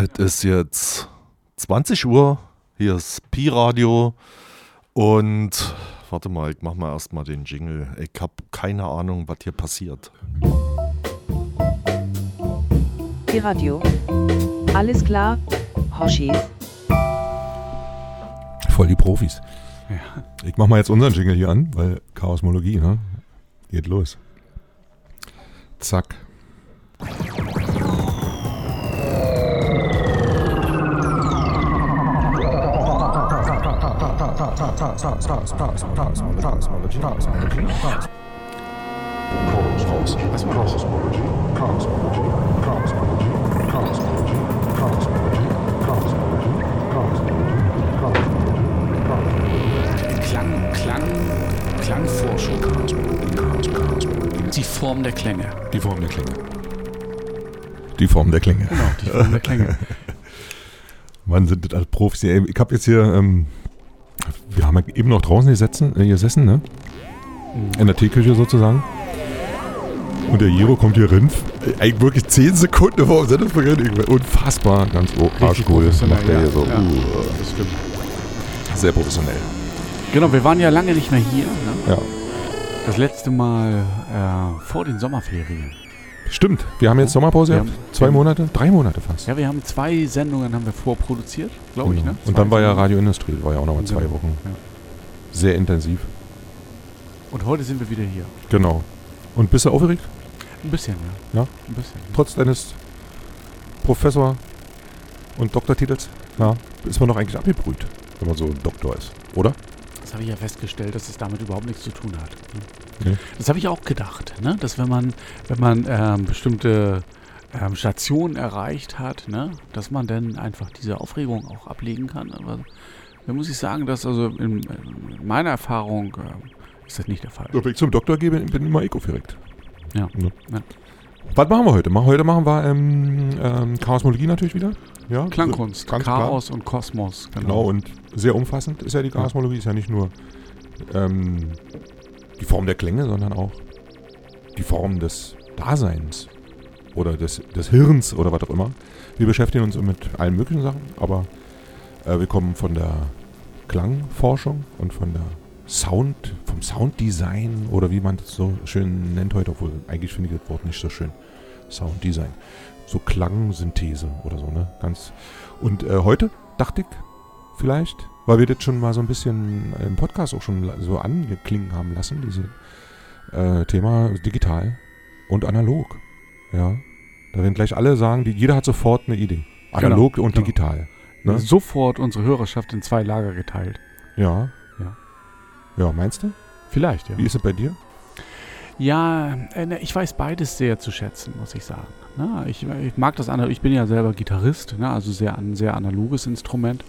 Es ist jetzt 20 Uhr. Hier ist Pi-Radio. Und warte mal, ich mach mal erstmal den Jingle. Ich habe keine Ahnung, was hier passiert. Pi-Radio. Alles klar, Hoshis. Voll die Profis. Ich mach mal jetzt unseren Jingle hier an, weil Chaosmologie, ne? Geht los. Zack. Klang, Klang, Klangforschung. Die Form der Klänge. Die Form der Klänge. Die Form der Klänge. Genau, die Form der Klänge. Wann sind das als Profis? Ich habe jetzt hier, ähm, wir haben ja eben noch draußen gesessen, äh, gesessen ne? In der Teeküche sozusagen. Und der Jero kommt hier rein. äh, Eigentlich wirklich 10 Sekunden vor dem Sendungsbeginn. Unfassbar. Ganz oh, arschcool. Macht der hier so. ja, ja. Uh, sehr professionell. Genau, wir waren ja lange nicht mehr hier. Ne? Ja. Das letzte Mal äh, vor den Sommerferien. Stimmt. Wir haben jetzt Sommerpause gehabt. Zwei Monate? Drei Monate fast. Ja, wir haben zwei Sendungen haben wir vorproduziert, glaube ich. Genau. Ne? Und dann war ja. Radioindustrie. War ja auch nochmal zwei Genau. Wochen. Ja. Sehr intensiv. Und heute sind wir wieder hier. Genau. Und bist du aufgeregt? Ein bisschen, ja. Ja? Ein bisschen. Trotz deines Professor- und Doktortitels? Ja. Ist man doch eigentlich abgebrüht, wenn man so ein Doktor ist. Oder? Das habe ich ja festgestellt, dass es damit überhaupt nichts zu tun hat. ne? Nee. Das habe ich auch gedacht, ne? dass wenn man, wenn man ähm, bestimmte ähm, Stationen erreicht hat, ne? dass man dann einfach diese Aufregung auch ablegen kann. Aber da muss ich sagen, dass also in, in meiner Erfahrung ähm, ist das nicht der Fall. Wenn ich zum Doktor gehe, bin bin immer ich aufgeregt. Ja. Ja. Ja. Was machen wir heute? Heute machen wir ähm, ähm, Chaosmologie natürlich wieder. Ja, Klangkunst, Ganz klar. Chaos und Kosmos. Genau, und sehr umfassend ist ja die Chaosmologie. Ist ja nicht nur ähm, die Form der Klänge, sondern auch die Form des Daseins oder des, des Hirns oder was auch immer. Wir beschäftigen uns mit allen möglichen Sachen, aber äh, wir kommen von der Klangforschung und von der Sound, vom Sounddesign oder wie man das so schön nennt heute, obwohl eigentlich finde ich das Wort nicht so schön. Sounddesign. So Klangsynthese oder so, ne? Ganz. Und äh, heute dachte ich, vielleicht, weil wir das schon mal so ein bisschen im Podcast auch schon so angeklingen haben lassen, diese äh, Thema digital und analog. Ja. Da werden gleich alle sagen, die, jeder hat sofort eine Idee. Analog und genau. digital. Ne? Sofort unsere Hörerschaft in zwei Lager geteilt. Ja. Ja. Ja, meinst du? Vielleicht, ja. Wie ist es bei dir? Ja, äh, ne, ich weiß beides sehr zu schätzen, muss ich sagen. Na, ich, ich mag das andere. Ich bin ja selber Gitarrist, ne, also sehr, ein sehr analoges Instrument.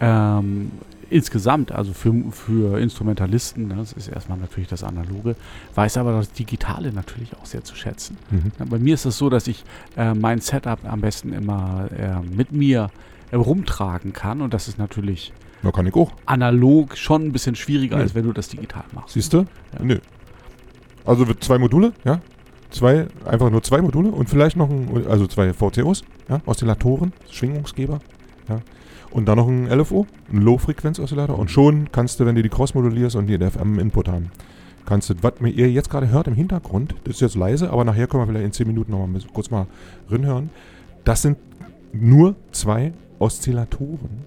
Ähm, insgesamt, also für, für Instrumentalisten, ne, das ist erstmal natürlich das Analoge, weiß aber das Digitale natürlich auch sehr zu schätzen. Mhm. Ja, bei mir ist es so, dass ich äh, mein Setup am besten immer äh, mit mir äh, rumtragen kann und das ist natürlich Da kann ich auch. analog schon ein bisschen schwieriger, Nö. als wenn du das digital machst. Siehst du? Ja. Nö. Also zwei Module, ja? Zwei, einfach nur zwei Module und vielleicht noch ein, also zwei VCOs, ja, Oszillatoren, Schwingungsgeber, ja. Und dann noch ein LFO, ein Low-Frequenz-Oszillator. Und schon kannst du, wenn du die Cross modulierst und die FM-Input haben, kannst du, was ihr jetzt gerade hört im Hintergrund, das ist jetzt leise, aber nachher können wir vielleicht in 10 Minuten noch mal kurz mal reinhören. Das sind nur zwei Oszillatoren,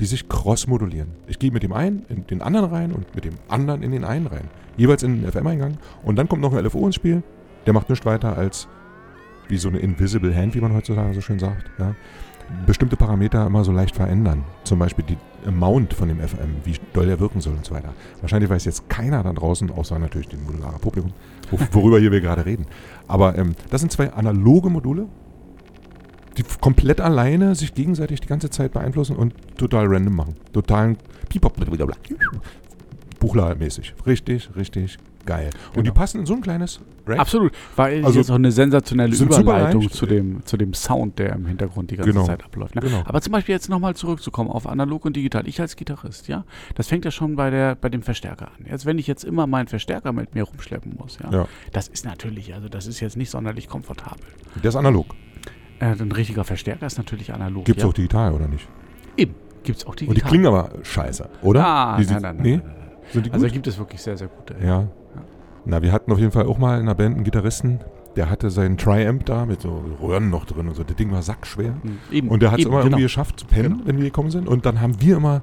die sich cross-modulieren. Ich gehe mit dem einen in den anderen rein und mit dem anderen in den einen rein. Jeweils in den FM-Eingang. Und dann kommt noch ein LFO ins Spiel. Der macht nichts weiter als wie so eine Invisible Hand, wie man heutzutage so schön sagt. Ja. Bestimmte Parameter immer so leicht verändern. Zum Beispiel die Amount von dem FM, wie doll er wirken soll und so weiter. Wahrscheinlich weiß jetzt keiner da draußen, außer natürlich dem modularen Publikum, wo- worüber hier wir gerade reden. Aber ähm, das sind zwei analoge Module, die komplett alleine sich gegenseitig die ganze Zeit beeinflussen und total random machen. Totalen Pipop, blablabla. Buchler-mäßig. Richtig, richtig geil. Und die Genau. passen in so ein kleines Rack. Absolut, weil Also, jetzt auch eine sensationelle Überleitung zu dem, zu dem Sound, der im Hintergrund die ganze Genau. Zeit abläuft. Ne? Genau. Aber zum Beispiel jetzt nochmal zurückzukommen auf analog und digital. Ich als Gitarrist, ja, das fängt ja schon bei, der, bei dem Verstärker an. Jetzt, wenn ich jetzt immer meinen Verstärker mit mir rumschleppen muss, ja, Ja. das ist natürlich, also das ist jetzt nicht sonderlich komfortabel. Der ist analog. Äh, ein richtiger Verstärker ist natürlich analog. Gibt es ja. auch digital, oder nicht? Eben. Gibt es auch digital. Und die klingen aber scheiße, oder? Ah, die, nein, nein, nee? nein, nein, nein. Also da gibt es wirklich sehr, sehr gute. ja. Na, wir hatten auf jeden Fall auch mal in einer Band einen Gitarristen, der hatte seinen Triamp da mit so Röhren noch drin und so. Das Ding war sackschwer. Hm, Eben, Und der hat es immer genau. irgendwie geschafft zu pennen, Genau. wenn wir gekommen sind. Und dann haben wir immer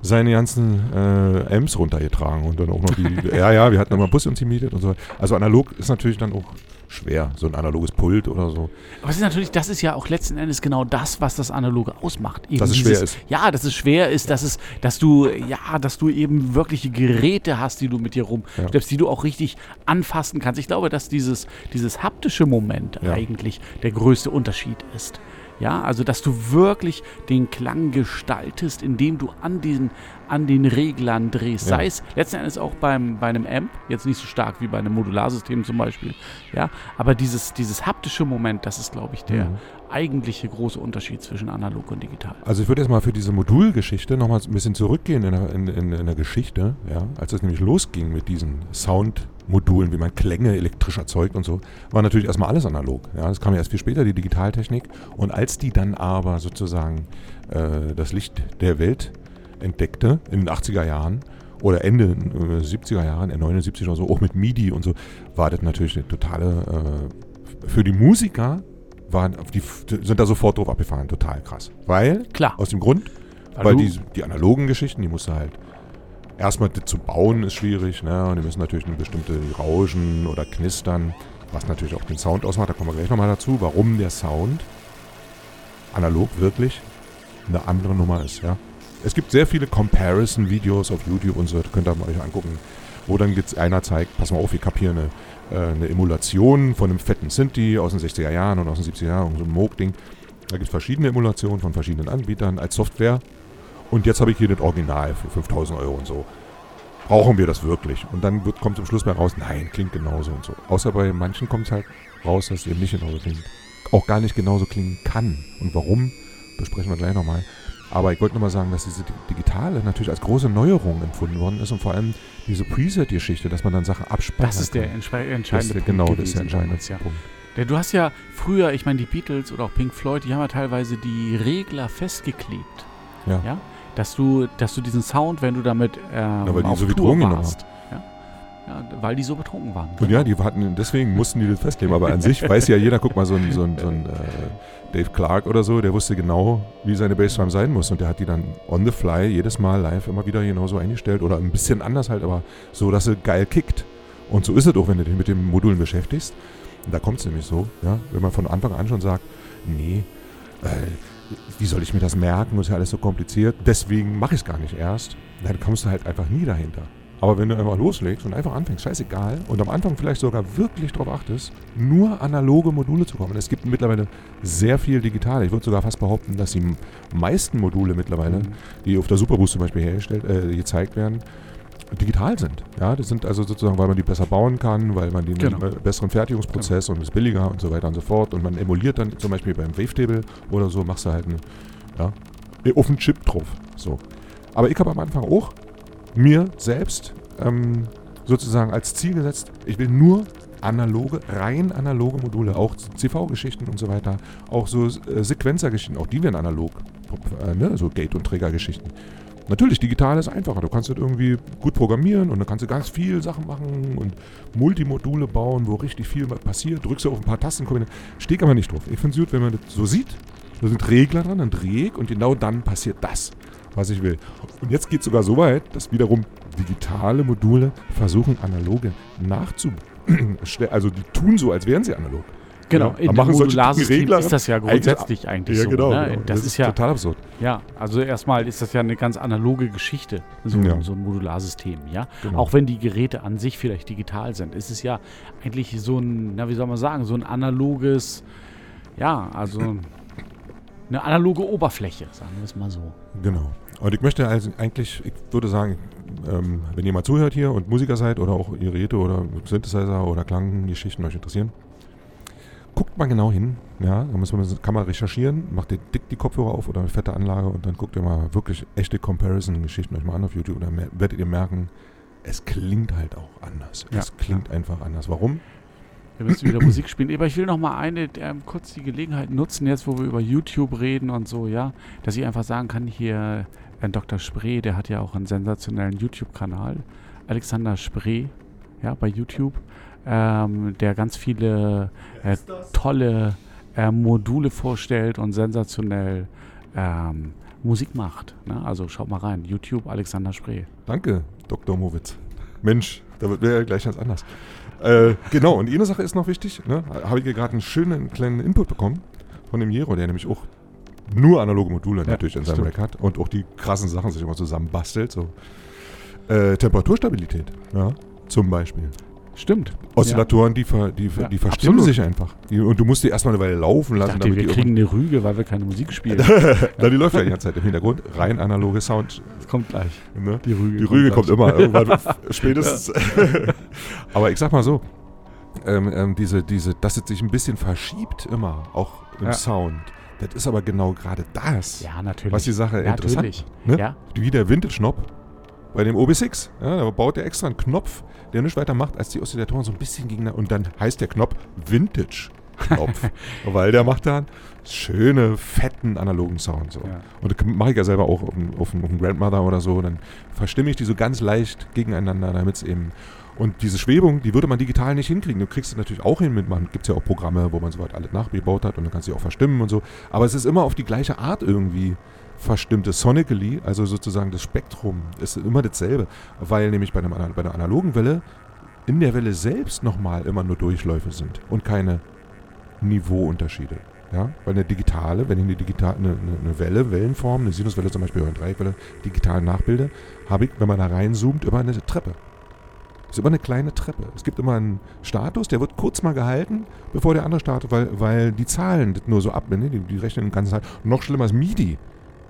seine ganzen äh, Amps runtergetragen und dann auch noch die. ja, ja, wir hatten immer Bus uns gemietet und so. Also analog ist natürlich dann auch schwer, so ein analoges Pult oder so. Aber es ist natürlich, das ist ja auch letzten Endes genau das, was das Analoge ausmacht. Eben Dass es dieses- schwer ist. Ja, dass es schwer ist, dass es, dass du, ja, dass du eben wirkliche Geräte hast, die du mit dir rumschleppst, die du auch richtig anfassen kannst. Ich glaube, dass dieses, dieses haptische Moment Ja. eigentlich der größte Unterschied ist. Ja, also dass du wirklich den Klang gestaltest, indem du an diesen, an den Reglern drehst. Ja. Sei es letzten Endes auch beim, bei einem Amp, jetzt nicht so stark wie bei einem Modularsystem zum Beispiel. Ja, aber dieses, dieses haptische Moment, das ist, glaube ich, der Mhm. eigentliche große Unterschied zwischen analog und digital. Also ich würde jetzt mal für diese Modulgeschichte nochmal ein bisschen zurückgehen in der, in, in, in der Geschichte, ja, als es nämlich losging mit diesen Soundmodulen, wie man Klänge elektrisch erzeugt und so, war natürlich erstmal alles analog. Ja, das kam ja erst viel später, die Digitaltechnik. Und als die dann aber sozusagen äh, das Licht der Welt entdeckte in den 80er Jahren oder Ende äh, 70er Jahren, äh, 79 oder so, auch mit MIDI und so, war das natürlich eine totale, äh, für die Musiker waren, die sind da sofort drauf abgefahren, total krass. Weil, Klar. aus dem Grund, Weil weil die, die analogen Geschichten, die musst du halt erstmal zu bauen ist schwierig, ne? Und die müssen natürlich eine bestimmte Rauschen oder Knistern, was natürlich auch den Sound ausmacht, da kommen wir gleich nochmal dazu, warum der Sound analog wirklich eine andere Nummer ist, ja. Es gibt sehr viele Comparison-Videos auf YouTube und so, könnt ihr mal euch angucken, wo dann jetzt einer zeigt, pass mal auf, ich habe hier eine, äh, eine Emulation von einem fetten Synthi aus den 60er Jahren und aus den 70er Jahren, so ein Moog-Ding. Da gibt es verschiedene Emulationen von verschiedenen Anbietern als Software. Und jetzt habe ich hier das Original für 5000 Euro und so. Brauchen wir das wirklich? Und dann wird, kommt zum Schluss mal raus, nein, klingt genauso und so. Außer bei manchen kommt es halt raus, dass es eben nicht genauso klingt. Auch gar nicht genauso klingen kann. Und warum, besprechen wir gleich nochmal. Aber ich wollte nochmal sagen, dass diese Di- Digitale natürlich als große Neuerung empfunden worden ist und vor allem diese Preset-Geschichte, dass man dann Sachen abspeichert. Das ist der entsche- entscheidende das, Punkt Genau, das ist der entscheidende damals, ja. Punkt. Ja, du hast ja früher, ich meine, die Beatles oder auch Pink Floyd, die haben ja teilweise die Regler festgeklebt. Ja. ja? Dass du, dass du diesen Sound, wenn du damit ähm, weil die auf so wie Tour genommen warst, ja? Ja, weil die so betrunken waren. Und ja, die hatten, deswegen mussten die das festlegen. Aber an sich weiß ja jeder, guck mal, so ein, so ein, so ein äh, Dave Clark oder so, der wusste genau, wie seine Bassdrum sein muss. Und der hat die dann on the fly jedes Mal live immer wieder genauso eingestellt. Oder ein bisschen anders halt, aber so, dass sie geil kickt. Und so ist es auch, wenn du dich mit den Modulen beschäftigst. Und da kommt es nämlich so, ja, wenn man von Anfang an schon sagt, nee, äh, wie soll ich mir das merken? Das ist ja alles so kompliziert. Deswegen mache ich es gar nicht erst. Dann kommst du halt einfach nie dahinter. Aber wenn du einfach loslegst und einfach anfängst, scheißegal, und am Anfang vielleicht sogar wirklich darauf achtest, nur analoge Module zu kommen. Es gibt mittlerweile sehr viel digital. Ich würde sogar fast behaupten, dass die meisten Module mittlerweile, Mhm. die auf der Superboost zum Beispiel hergestellt, äh, gezeigt werden, digital sind. Ja, das sind also sozusagen, weil man die besser bauen kann, weil man den Genau. äh, besseren Fertigungsprozess und ist billiger und so weiter und so fort. Und man emuliert dann zum Beispiel beim Wavetable oder so, machst du halt eine, ja, auf einen Chip drauf. So. Aber ich habe am Anfang auch mir selbst ähm, sozusagen als Ziel gesetzt, ich will nur analoge, rein analoge Module, auch CV-Geschichten und so weiter, auch so äh, Sequenzer-Geschichten, auch die werden analog, äh, ne? so Gate- und Träger-Geschichten. Natürlich, digital ist einfacher. Du kannst das irgendwie gut programmieren und dann kannst du ganz viel Sachen machen und Multimodule bauen, wo richtig viel passiert. Drückst du auf ein paar Tasten, steht aber nicht drauf. Ich finde es gut, wenn man das so sieht. Da sind Regler dran, dann drehe ich und genau dann passiert das, was ich will. Und jetzt geht es sogar so weit, dass wiederum digitale Module versuchen, analoge nachzu... Also die tun so, als wären sie analog. Genau, Ja, in dem Modularsystem Regler ist das ja eigentlich- grundsätzlich eigentlich so. genau. ne? genau. Das, ist ja, total absurd. ja, also erstmal ist das ja eine ganz analoge Geschichte, so, Ja. so ein Modularsystem, ja. Genau. Auch wenn die Geräte an sich vielleicht digital sind, ist es ja eigentlich so ein, na wie soll man sagen, so ein analoges, ja, also eine analoge Oberfläche, sagen wir es mal so. Genau. Und ich möchte also eigentlich, ich würde sagen, ähm, wenn ihr mal zuhört hier und Musiker seid oder auch Geräte oder Synthesizer oder Klanggeschichten euch interessieren, guckt mal genau hin. Ja, da muss man, kann man recherchieren, macht ihr dick die Kopfhörer auf oder eine fette Anlage und dann guckt ihr mal wirklich echte Comparison-Geschichten euch mal an auf YouTube und dann werdet ihr merken, es klingt halt auch anders. Ja, es klingt einfach anders. Warum? Wir müssen wieder Musik spielen. Aber ich will noch mal eine, ähm, kurz die Gelegenheit nutzen, jetzt wo wir über YouTube reden und so, ja, dass ich einfach sagen kann, hier äh, Dr. Spree, der hat ja auch einen sensationellen YouTube-Kanal. Alexander Spree, ja, bei YouTube, ähm, der ganz viele äh, tolle äh, Module vorstellt und sensationell ähm, Musik macht. Ne? Also schaut mal rein. YouTube Alexander Spree. Danke, Dr. Mowitz. Mensch, da wird mir ja gleich ganz anders. Äh, genau, und eine Sache ist noch wichtig. Ne? Habe ich hier gerade einen schönen kleinen Input bekommen von dem Jero, der nämlich auch nur analoge Module Ja, natürlich in seinem. Rack hat und auch die krassen Sachen sich immer zusammen bastelt. So. Äh, Temperaturstabilität, ja, zum Beispiel. Stimmt. Oszillatoren, die, ver, die, ver, Ja, die verstimmen absolut. sich einfach. Und du musst die erstmal eine Weile laufen Ich lassen, dachte, wir kriegen eine Rüge, weil wir keine Musik spielen. Na, die läuft ja die ganze Zeit im Hintergrund. Rein analoge Sound. Das kommt gleich. Ne? Die Rüge, Die Rüge kommt gleich. immer, irgendwann spätestens. Aber ich sag mal so, ähm, ähm, diese, diese, dass es sich ein bisschen verschiebt immer, auch im Ja. Sound. Das ist aber genau gerade das, Ja, natürlich. was die Sache ja, interessant natürlich. Ne? Ja, Wie der Vintage-Knopf bei dem OB6. Ja, da baut er extra einen Knopf, der nichts weiter macht, als die Oszillatoren so ein bisschen gegeneinander. Und dann heißt der Knopf Vintage-Knopf. weil der macht dann schöne, fetten, analogen Sound. So. Ja. Und das mache ich ja selber auch auf, dem- auf, auf dem Grandmother oder so. Dann verstimme ich die so ganz leicht gegeneinander, damit es eben. Und diese Schwebung, die würde man digital nicht hinkriegen. Du kriegst es natürlich auch hin mit, man gibt ja auch Programme, wo man soweit alles nachgebaut hat und dann kannst du auch verstimmen und so. Aber es ist immer auf die gleiche Art irgendwie verstimmt. Sonically, also sozusagen das Spektrum, ist immer dasselbe. Weil nämlich bei, einem, bei einer analogen Welle in der Welle selbst nochmal immer nur Durchläufe sind und keine Niveauunterschiede. Ja? Weil eine digitale, wenn ich eine, digital, eine, eine, eine Welle, Wellenform, eine Sinuswelle zum Beispiel oder eine Dreieckwelle digital nachbilde, habe ich, wenn man da reinzoomt, immer eine Treppe. Es ist immer eine kleine Treppe. Es gibt immer einen Status, der wird kurz mal gehalten, bevor der andere startet, weil, weil die Zahlen das nur so ab, ne? die, die rechnen den ganzen Zeit. Noch schlimmer ist MIDI.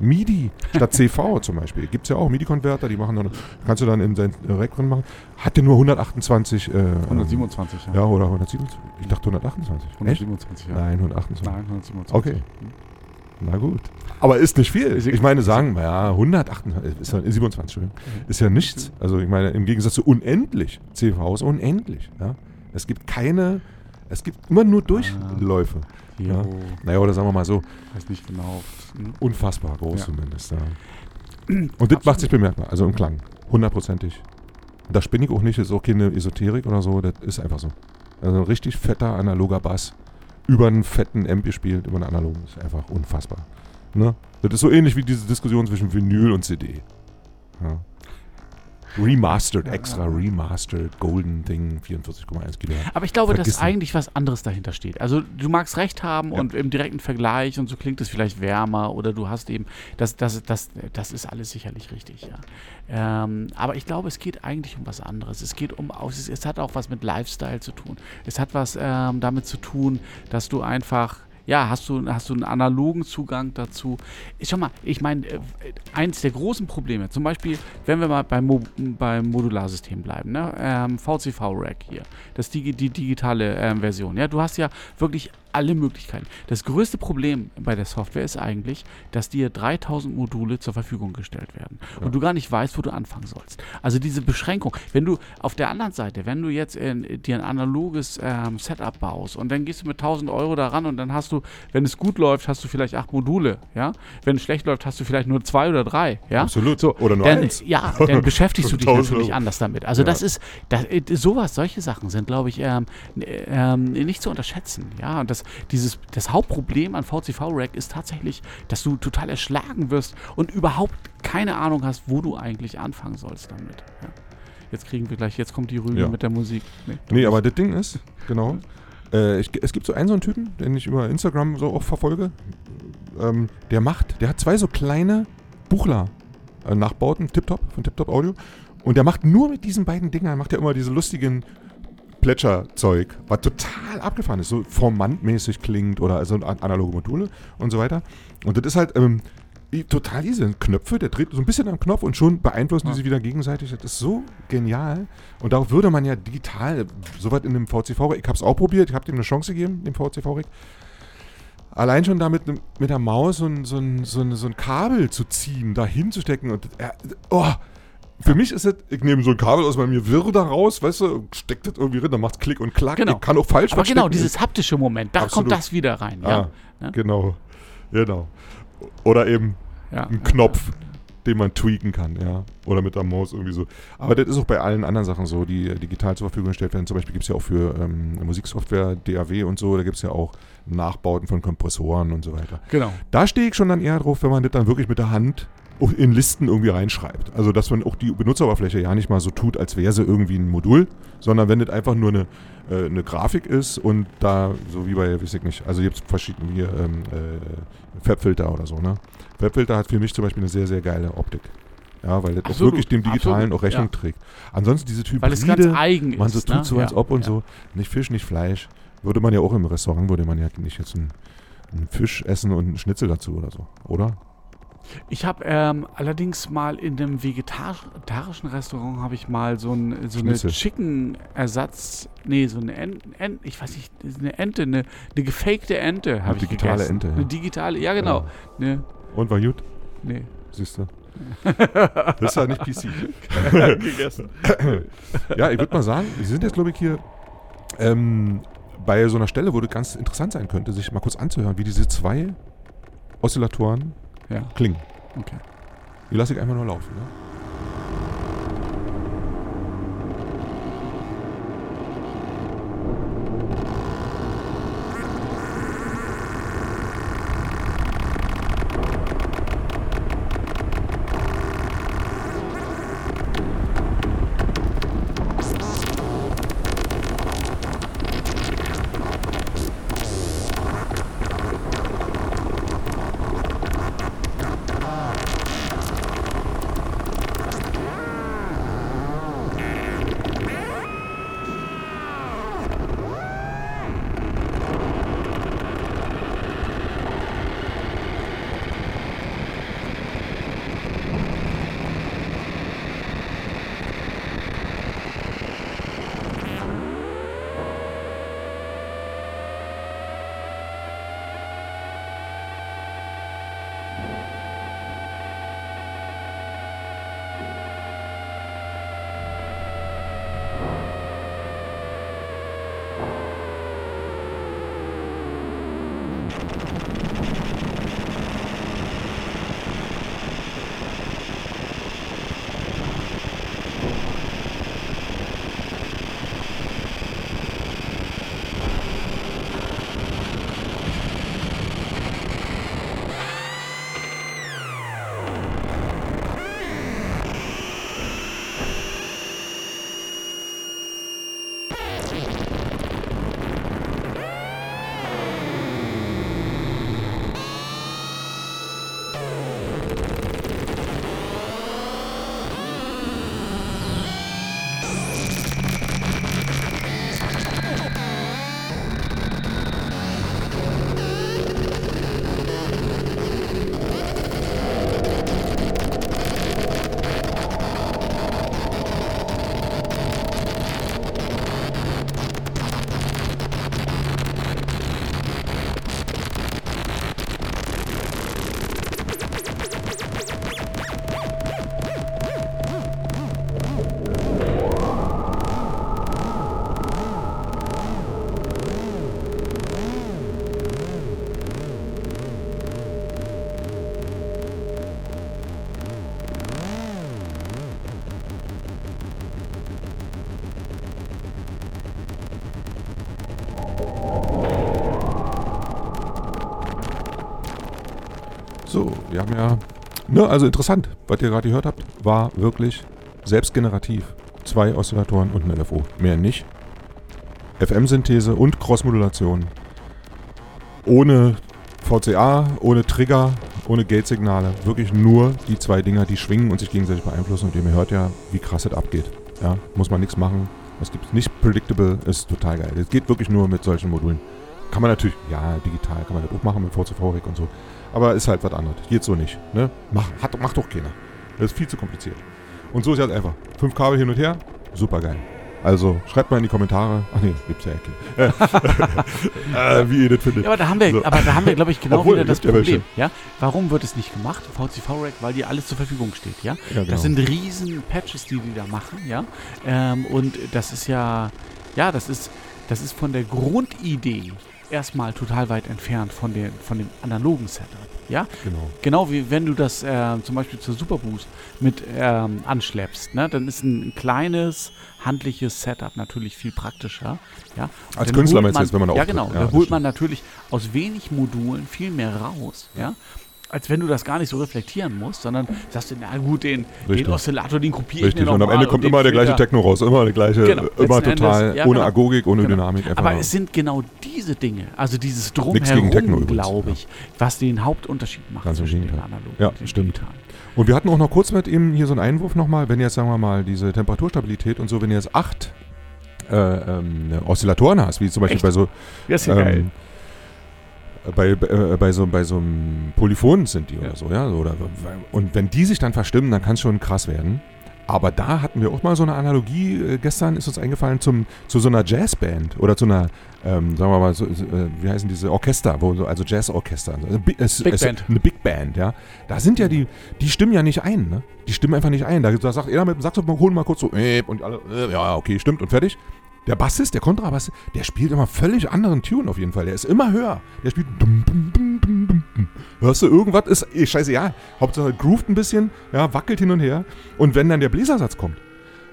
MIDI statt CV zum Beispiel. Gibt es ja auch MIDI-Konverter, die machen dann, kannst du dann in sein Rack drin machen. Hat der nur 128. Äh, 127, ja. Ja, oder 127. Ich dachte 128. Echt? 127, ja. Nein, 128. Nein, 127. Okay. Na gut. Aber ist nicht viel. Ich meine, sagen wir ja, 128, ist ja 27, Entschuldigung. Ist ja nichts. Also ich meine, im Gegensatz zu unendlich. CV ist unendlich. Ja? Es gibt keine, es gibt immer nur Durchläufe. Jo, Ja. Naja, oder sagen wir mal so, weiß nicht genau. Hm. unfassbar groß Ja. zumindest. Ja. Und das macht sich bemerkbar, also im Klang. Hundertprozentig. Da spinne ich auch nicht, das ist auch keine Esoterik oder so, das ist einfach so. Also ein richtig fetter analoger Bass über einen fetten Amp gespielt, über einen analogen, ist einfach unfassbar. Ne? Das ist so ähnlich wie diese Diskussion zwischen Vinyl und CD. Ja. Remastered, extra remastered, Golden Ding, 44,1 Kilohertz. Aber ich glaube, Vergiss dass eigentlich was anderes dahinter steht. Also du magst recht haben Ja. und im direkten Vergleich und so klingt es vielleicht wärmer oder du hast eben, das, das, das, das ist alles sicherlich richtig, ja. Ähm, aber ich glaube, es geht eigentlich um was anderes. Es geht um, es, es hat auch was mit Lifestyle zu tun. Es hat was ähm, damit zu tun, dass du einfach ja, hast du, hast du einen analogen Zugang dazu? Schau mal, ich meine, äh, eins der großen Probleme, zum Beispiel, wenn wir mal beim, Mo beim Modularsystem bleiben, ne? ähm, VCV-Rack hier, das die, die digitale ähm, Version, ja, du hast ja wirklich alle Möglichkeiten. Das größte Problem bei der Software ist eigentlich, dass dir 3000 Module zur Verfügung gestellt werden und du gar nicht weißt, wo du anfangen sollst. Also diese Beschränkung, wenn du auf der anderen Seite, wenn du jetzt in, dir ein analoges ähm, Setup baust und dann gehst du mit 1000 Euro daran und dann hast du, wenn es gut läuft, hast du vielleicht acht Module, ja. Wenn es schlecht läuft, hast du vielleicht nur zwei oder drei, ja. Absolut. So, Oder nur dann, eins. Ja, dann beschäftigst du dich 1000 natürlich Euro. anders damit. Also Ja. das ist, das, äh, sowas, solche Sachen sind, glaube ich, ähm, ähm, nicht zu unterschätzen. Ja, und das, dieses, das Hauptproblem an VCV-Rack ist tatsächlich, dass du total erschlagen wirst und überhaupt keine Ahnung hast, wo du eigentlich anfangen sollst damit. Ja. Jetzt kriegen wir gleich, jetzt kommt die Rüge Ja. mit der Musik. Nee, Nee, aber das Ding ist, genau. Äh, ich, es gibt so einen so einen Typen, den ich über Instagram so auch verfolge. Ähm, der macht, der hat zwei so kleine Buchler äh, Nachbauten, Tiptop, von Tiptop Audio. Und der macht nur mit diesen beiden Dingern, macht er immer diese lustigen Plätscherzeug, was total abgefahren ist, so formantmäßig klingt oder also an- analoge Module und so weiter. Und das ist halt ähm, total easy. Knöpfe, der dreht so ein bisschen am Knopf und schon beeinflussen die Ja. sich wieder gegenseitig. Das ist so genial. Und darauf würde man ja digital, soweit in dem VCV, ich habe es auch probiert, ich habe dem eine Chance gegeben, dem VCV-Rig. Allein schon damit mit der Maus so ein, so, ein, so, ein, so ein Kabel zu ziehen, da hinzustecken und äh, oh, für mich ist es, ich nehme so ein Kabel aus meinem Wirr da raus, weißt du, steck das irgendwie rein, dann macht's Klick und Klack. Genau. Ich kann auch falsch Aber genau, dieses haptische Moment, da Absolut. kommt das wieder rein. Ja, Ah, Ja. genau. Genau. Oder eben ja. ein Knopf, den man tweaken kann, ja. Oder mit der Maus irgendwie so. Aber das ist auch bei allen anderen Sachen so, die digital zur Verfügung gestellt werden. Zum Beispiel gibt es ja auch für ähm, Musiksoftware, DAW und so, da gibt es ja auch Nachbauten von Kompressoren und so weiter. Genau. Da stehe ich schon dann eher drauf, wenn man das dann wirklich mit der Hand in Listen irgendwie reinschreibt. Also, dass man auch die Benutzeroberfläche ja nicht mal so tut, als wäre sie irgendwie ein Modul, sondern wenn das einfach nur eine, äh, eine Grafik ist und da, so wie bei, weiß ich nicht, also gibt es verschiedene hier, ähm, äh, Fabfilter oder so, ne? Fabfilter hat für mich zum Beispiel eine sehr, sehr geile Optik. Ja, weil das auch wirklich dem Digitalen absolut, auch Rechnung ja. trägt. Ansonsten diese Typen Weil es ganz eigen man ist. so tut ne? so, als Ja, ob und ja. so. Nicht Fisch, nicht Fleisch. Würde man ja auch im Restaurant, würde man ja nicht jetzt einen, einen Fisch essen und einen Schnitzel dazu oder so, oder? Ich habe ähm, allerdings mal in einem vegetarischen Restaurant habe ich mal so, ein, so eine. Chicken-Ersatz, nee, so eine Ente, Ent, ich weiß nicht, eine Ente, eine, eine gefakte Ente habe ich digitale gegessen. Ente, ja. Eine digitale, ja genau. Ne, Und war gut? nee. Siehst du? Das ist ja nicht PC. gegessen. Ja, ich würde mal sagen, Sie sind jetzt, glaube ich, hier ähm, bei so einer Stelle, wo das ganz interessant sein könnte, sich mal kurz anzuhören, wie diese zwei Oszillatoren Ja, klingen. okay. Die lasse ich einfach nur laufen. Ne? Wir haben ja. Ne, also interessant, was ihr gerade gehört habt, war wirklich selbstgenerativ. Zwei Oszillatoren und ein LFO. Mehr nicht. FM-Synthese und Crossmodulation. Ohne VCA, ohne Trigger, ohne Gate-Signale. Wirklich nur die zwei Dinger, die schwingen und sich gegenseitig beeinflussen. Und ihr hört ja, wie krass das abgeht. Ja, muss man nichts machen. Es gibt nicht predictable, ist total geil. Es geht wirklich nur mit solchen Modulen. Kann man natürlich, ja, digital kann man das auch machen mit VCV-Rec und so. Aber ist halt was anderes. Geht so nicht. Ne? Mach, hat, macht doch keiner. Das ist viel zu kompliziert. Und so ist halt einfach. Fünf Kabel hin und her, super geil. Also schreibt mal in die Kommentare. Ach nee, gibt's ja äh, wie ihr das findet. Ja, aber da haben wir, So. aber da haben wir, glaube ich, genau Obwohl, wieder das ja. Problem. Ja? Warum wird es nicht gemacht? VCV-Rack, weil dir alles zur Verfügung steht, ja? Ja, genau. Das sind riesen Patches, die die da machen, ja. Ähm, und das ist ja, ja, das ist, das ist von der Grundidee erstmal total weit entfernt von, den, von dem analogen Setup, ja. Genau. Genau wie wenn du das äh, zum Beispiel zur Superboost mit ähm, anschleppst, ne? dann ist ein kleines, handliches Setup natürlich viel praktischer. Ja? Und Als Künstler man, jetzt, wenn man da Ja, genau. Ja, da holt man natürlich aus wenig Modulen viel mehr raus, ja. Als wenn du das gar nicht so reflektieren musst, sondern sagst du, na gut, den, den Richtig. Oszillator, den kopiere ich mir Richtig. Und am Ende kommt immer der gleiche. Techno raus. Immer der gleiche, Genau, immer letzten total Endes, ja, ohne genau. Agogik, ohne Genau. Dynamik. einfach Aber es sind genau diese Dinge, also dieses Nichts gegen Techno Drumherum, glaube ja. ich, was den Hauptunterschied macht Ganz zwischen den analogen Ja, und den stimmt. digitalen. Und wir hatten auch noch kurz mit ihm hier so einen Einwurf nochmal, wenn jetzt, sagen wir mal, diese Temperaturstabilität und so, wenn ihr jetzt acht äh, ähm, Oszillatoren hast, wie zum Beispiel Echt? bei so Ja, ist ja geil. Bei, äh, bei so bei so einem Polyphon sind die Ja. oder so, ja, oder und wenn die sich dann verstimmen, dann kann es schon krass werden. Aber da hatten wir auch mal so eine Analogie. Äh, gestern ist uns eingefallen zum, zu so einer Jazzband oder zu einer, ähm, sagen wir mal, so, äh, wie heißen diese Orchester, wo so, also Jazzorchester, also es, Big es, Band. eine Big Band, ja. Da sind ja die, die stimmen ja nicht ein, ne? Die stimmen einfach nicht ein. Da, da sagt einer mit dem Saxophon mal kurz so, äh, und alle, äh, ja, okay, stimmt und fertig. Der Bassist, der Kontrabass, der spielt immer völlig anderen Tune auf jeden Fall. Der ist immer höher. Der spielt. Dum, dum, dum, dum, dum, dum. Hörst du irgendwas? Ist eh, scheiße, ja. Hauptsache groovt ein bisschen, ja, wackelt hin und her. Und wenn dann der Bläsersatz kommt,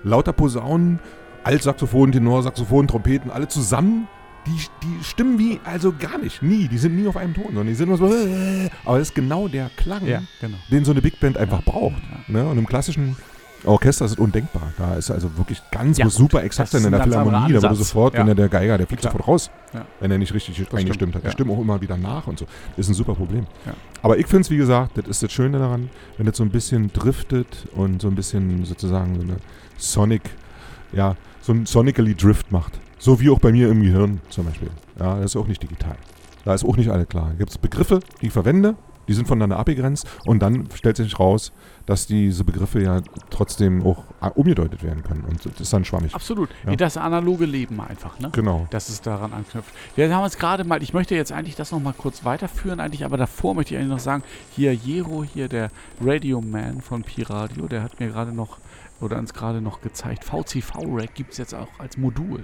lauter Posaunen, Altsaxophon, Tenorsaxophon, Trompeten, alle zusammen, die, die stimmen wie, also gar nicht, nie. Die sind nie auf einem Ton, sondern die sind immer so. Äh, aber das ist genau der Klang, Ja, genau. den so eine Big Band einfach braucht. Ja. Ne? Und im klassischen Orchester ist undenkbar. Da ist also wirklich ganz Ja, muss super exakt Das sein in der Philharmonie. Da wurde sofort, wenn Ja. er der Geiger, der fliegt Klar. sofort raus, Ja. wenn er nicht richtig eingestimmt hat. Die ja. stimmen auch immer wieder nach und so. Das ist ein super Problem. Aber ich finde es, wie gesagt, das ist das Schöne daran, wenn das so ein bisschen driftet und so ein bisschen sozusagen so eine Sonic, ja, so ein Sonically Drift macht. So wie auch bei mir im Gehirn zum Beispiel. Ja, das ist auch nicht digital. Da ist auch nicht alles klar. Da gibt es Begriffe, die ich verwende, die sind voneinander abgegrenzt und dann stellt sich raus, dass diese Begriffe ja trotzdem auch äh, umgedeutet werden können und das ist dann schwammig. Absolut. Ja. Wie das analoge Leben einfach, ne? Genau. dass es daran anknüpft. Wir haben uns gerade mal, ich möchte jetzt eigentlich das noch mal kurz weiterführen, eigentlich, aber davor möchte ich eigentlich noch sagen, hier Jero, hier der Radio Man von Pi Radio, der hat mir gerade noch, oder uns gerade noch gezeigt, VCV-Rack gibt es jetzt auch als Modul.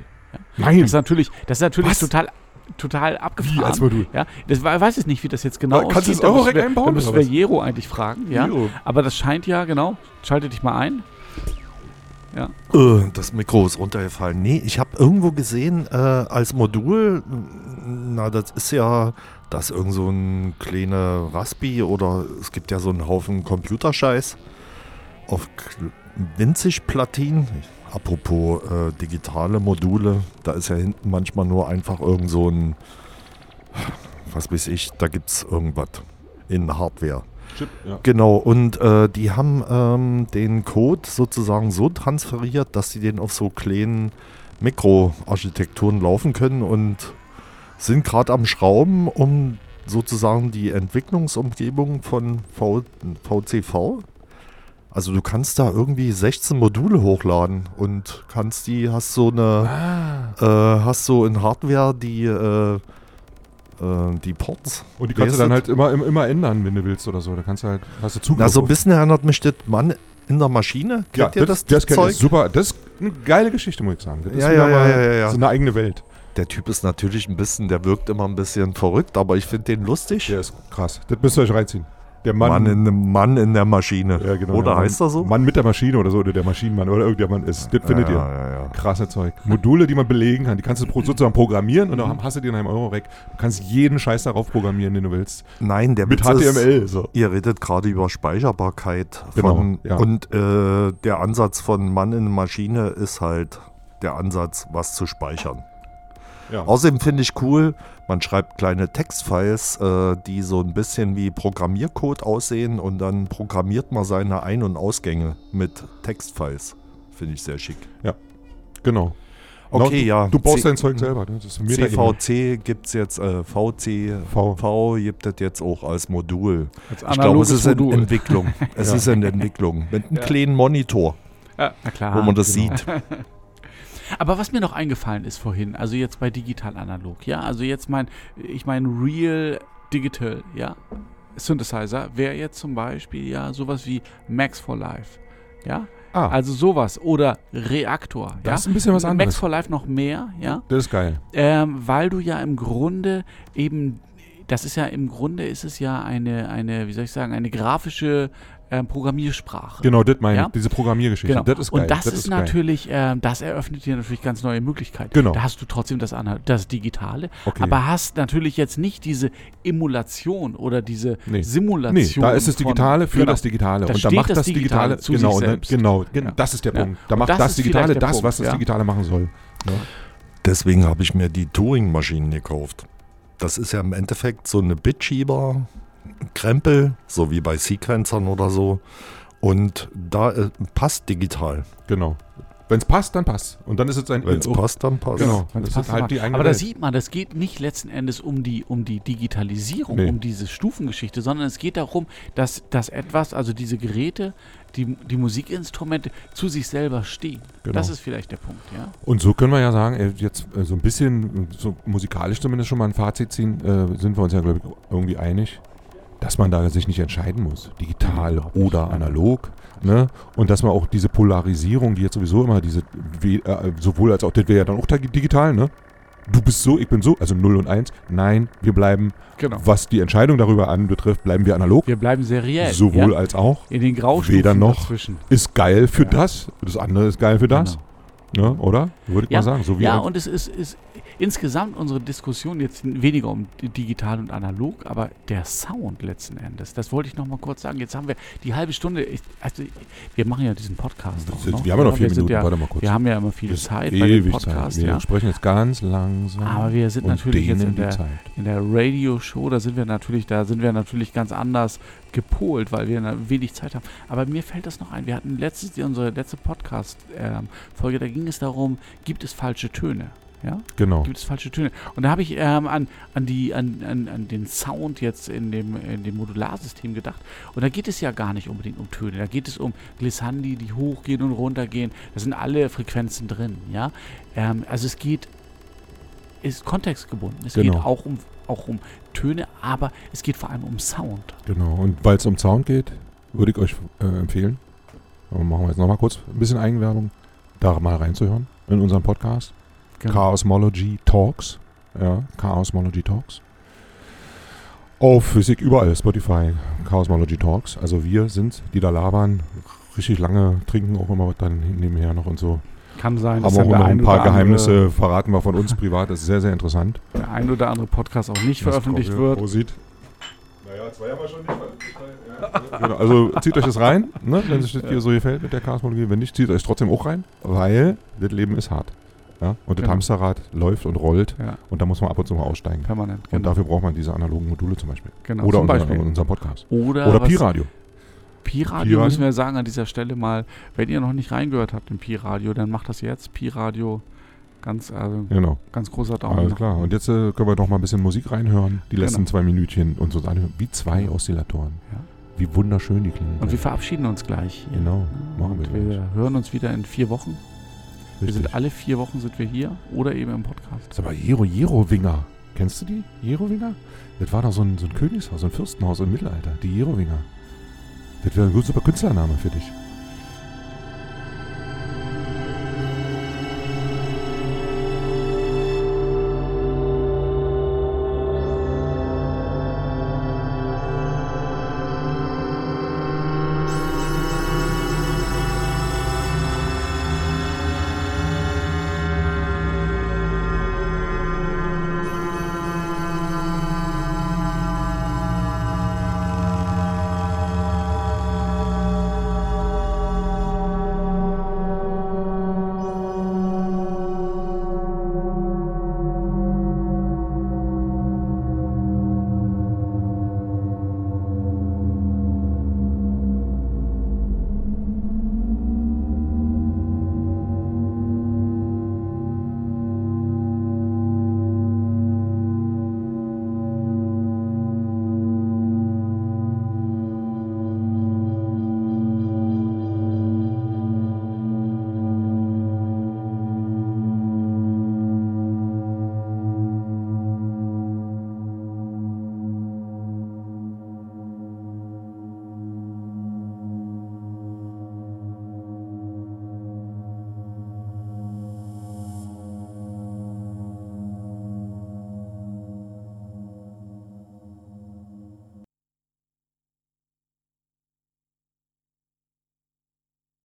Nein, Das ist natürlich, das ist natürlich Was? total, total abgefahren. wie als Modul. ja, das war- weiß ich nicht, wie das jetzt genau Kannst du das Da müssen Eurorack wir- einbauen, Da müssen wir? Jero eigentlich fragen, ja. Jo. Aber das scheint ja, genau, schalte dich mal ein. Äh, das Mikro ist runtergefallen. Nee, ich habe irgendwo gesehen, äh, als Modul, na, das ist ja, das ist irgend so ein kleiner Raspi oder es gibt ja so einen Haufen Computerscheiß auf winzig Platinen. Apropos äh, digitale Module, da ist ja hinten manchmal nur einfach irgend so ein, was weiß ich, da gibt es irgendwas in Hardware. Chip, ja. Genau, und äh, die haben ähm, den Code sozusagen so transferiert, dass sie den auf so kleinen Mikroarchitekturen laufen können und sind gerade am Schrauben, um sozusagen die Entwicklungsumgebung von v VCV. Also du kannst da irgendwie 16 Module hochladen und kannst die, hast so eine, Ah. äh, hast so in Hardware die, äh, äh, die Ports. Und die kannst ist du dann halt immer, immer, ändern, wenn du willst oder so. Da kannst du halt, hast du Zugriff. Na, so ein bisschen erinnert mich das Mann in der Maschine. Ja, Kennt ihr das, das, das, Zeug? Super. Das ist eine geile Geschichte, muss ich sagen. Das ist Ja, wieder ja, ja, ja, ja, ja. So eine eigene Welt. Der Typ ist natürlich ein bisschen, der wirkt immer ein bisschen verrückt, aber ich finde den lustig. Der ist krass. Das müsst ihr euch reinziehen. Der Mann. Mann, in, Mann in der Maschine. ja, genau, Oder der Mann, heißt er so? Mann mit der Maschine oder so, oder der Maschinenmann oder irgendein Mann ist. Das findet ja, ihr. Ja, ja. Krasse Zeug. Module, die man belegen kann. Die kannst du sozusagen programmieren und dann hast du die in einem Euro-Rack. Du kannst jeden Scheiß darauf programmieren, den du willst. Nein, der Mit Witz ist, HTML. So. Ihr redet gerade über Speicherbarkeit Genau, von, ja. und äh, der Ansatz von Mann in Maschine ist halt der Ansatz, was zu speichern. Ja. Außerdem finde ich cool, man schreibt kleine Textfiles, äh, die so ein bisschen wie Programmiercode aussehen und dann programmiert man seine Ein- und Ausgänge mit Textfiles. Finde ich sehr schick. Genau. Okay, du, ja. Du baust C- dein Zeug selber. Ne? CVC gibt es jetzt, äh, VC, V. V gibt es jetzt auch als Modul. Als Ich glaube, es ist in Modul. Entwicklung. Es Ja. ist in Entwicklung. Mit einem Ja. kleinen Monitor, Ja, na klar. wo man das genau. sieht. Aber was mir noch eingefallen ist vorhin, also jetzt bei digital analog, ja, also jetzt mein, ich meine Real Digital, ja, Synthesizer wäre jetzt zum Beispiel ja sowas wie Max for Life, ja. Ah, Also sowas oder Reaktor, das ja. ist ein bisschen was Max anderes. for Life noch mehr, ja. Das ist geil. Ähm, weil du ja im Grunde eben, das ist ja im Grunde ist es ja eine, eine, wie soll ich sagen, eine grafische ähm, Programmiersprache. Genau, das meine Ja? ich. Diese Programmiergeschichte. Genau. Das ist geil. Und das, ist, geil. natürlich, ähm, das eröffnet dir natürlich ganz neue Möglichkeiten. Genau. Da hast du trotzdem das, das Digitale, Okay. aber hast natürlich jetzt nicht diese Emulation oder diese Nee. Nee, Simulation. da ist das Digitale für genau. das Digitale. Da und da steht macht das das Digitale Digitale, zu genau, sich dann- selbst. genau, gen- Ja. das ist der Ja. Punkt. Da macht das das, ist Digitale das, Punkt, was das ja. Digitale machen soll. Ja. Deswegen habe ich mir die Turing-Maschinen gekauft. Das ist ja im Endeffekt so eine Bitschieber, Krempel, so wie bei Sequencern oder so. Und da äh, passt digital. Genau. Wenn es passt, dann passt. Und dann ist es ein Wenn es oh, passt, dann passt. Genau. Wenn's Das passt, ist halt aber- die eigene Aber da sieht man, das geht nicht letzten Endes um die, um die Digitalisierung, Nee. um diese Stufengeschichte, sondern es geht darum, dass, dass etwas, also diese Geräte, die, die Musikinstrumente zu sich selber stehen. Genau. Das ist vielleicht der Punkt, ja. Und so können wir ja sagen, äh, jetzt äh, so ein bisschen, so musikalisch zumindest schon mal ein Fazit ziehen, äh, sind wir uns ja, glaube ich, irgendwie einig, dass man da sich nicht entscheiden muss, digital oder analog. Ne? Und dass man auch diese Polarisierung, die jetzt sowieso immer diese, äh, sowohl als auch, das wäre ja dann auch digital, ne? Du bist so, ich bin so, also 0 und 1. Nein, wir bleiben, Genau. was die Entscheidung darüber anbetrifft, bleiben wir analog. Wir bleiben seriell. sowohl ja? als auch. in den Graustufen weder noch. dazwischen. Ist geil für Ja. das, das andere ist geil für das. Ne? Oder? Würde ich Ja. mal sagen. So wie Ja, und es ist, ist insgesamt unsere Diskussion jetzt weniger um di- digital und analog, aber der Sound letzten Endes. Das wollte ich noch mal kurz sagen. Jetzt haben wir die halbe Stunde. Ich, also, wir machen ja diesen Podcast auch noch. wir haben ja noch vier Minuten, Ja, warte mal kurz. wir haben ja immer viel Zeit bei dem Podcast. Zeit. Wir Ja. sprechen jetzt ganz langsam. Aber wir sind natürlich jetzt in der, in der Radio-Show, da sind wir natürlich, da sind wir natürlich ganz anders gepolt, weil wir wenig Zeit haben. Aber mir fällt das noch ein. Wir hatten letztes, unsere letzte Podcast-Folge, da ging es darum, gibt es falsche Töne? Ja? Genau. Gibt es falsche Töne? Und da habe ich ähm, an, an, die, an, an, an den Sound jetzt in dem, in dem Modularsystem gedacht. Und da geht es ja gar nicht unbedingt um Töne. Da geht es um Glissandi, die hochgehen und runtergehen. Da sind alle Frequenzen drin. Ja? Ähm, also es geht, ist kontextgebunden. Es Genau. geht auch um, auch um Töne, aber es geht vor allem um Sound. Genau. Und weil es um Sound geht, würde ich euch äh, empfehlen, aber machen wir jetzt nochmal kurz ein bisschen Eigenwerbung, da mal reinzuhören in unseren Podcast. Genau. Chaosmology Talks. Ja, Chaosmology Talks. Auf Physik überall, Spotify, Chaosmology Talks. Also wir sind, die da labern, richtig lange, trinken auch immer was dann nebenher noch und so. Kann sein, Haben dass auch der ein ein paar Geheimnisse verraten wir von uns privat. Das ist sehr, sehr interessant. der ein oder andere Podcast auch nicht Das veröffentlicht ja. wird. Prosit. Naja, zwei haben wir schon nicht veröffentlicht. genau, also zieht euch das rein, ne, wenn sich das hier so gefällt mit der Chaosmologie. Wenn nicht, zieht euch trotzdem auch rein, weil das Leben ist hart. Ja? Und das Genau. Hamsterrad läuft und rollt Ja, und da muss man ab und zu mal aussteigen. permanent. Und Genau. dafür braucht man diese analogen Module zum Beispiel. genau. Oder zum unser, Beispiel. unseren Podcast. Oder, Oder Pi-Radio. Pi-Radio müssen wir sagen an dieser Stelle mal, wenn ihr noch nicht reingehört habt in Pi-Radio, dann macht das jetzt. Pi-Radio, ganz, also, Genau, ganz großer Daumen. alles klar. Und jetzt äh, können wir noch mal ein bisschen Musik reinhören. Die letzten Genau. zwei Minütchen und so anhören. Wie zwei Oszillatoren. Ja. Wie wunderschön die klingen. Und wir verabschieden uns gleich hier. Genau, Ja, machen wir und wir gleich. hören uns wieder in vier Wochen. Wir Richtig. sind alle vier Wochen sind wir hier oder eben im Podcast. Das ist aber Jero Jerowinger. Kennst du die? Jerowinger? Das war doch so ein, so ein Königshaus, so ein Fürstenhaus im Mittelalter. Die Jerowinger. Das wäre ein super Künstlername für dich.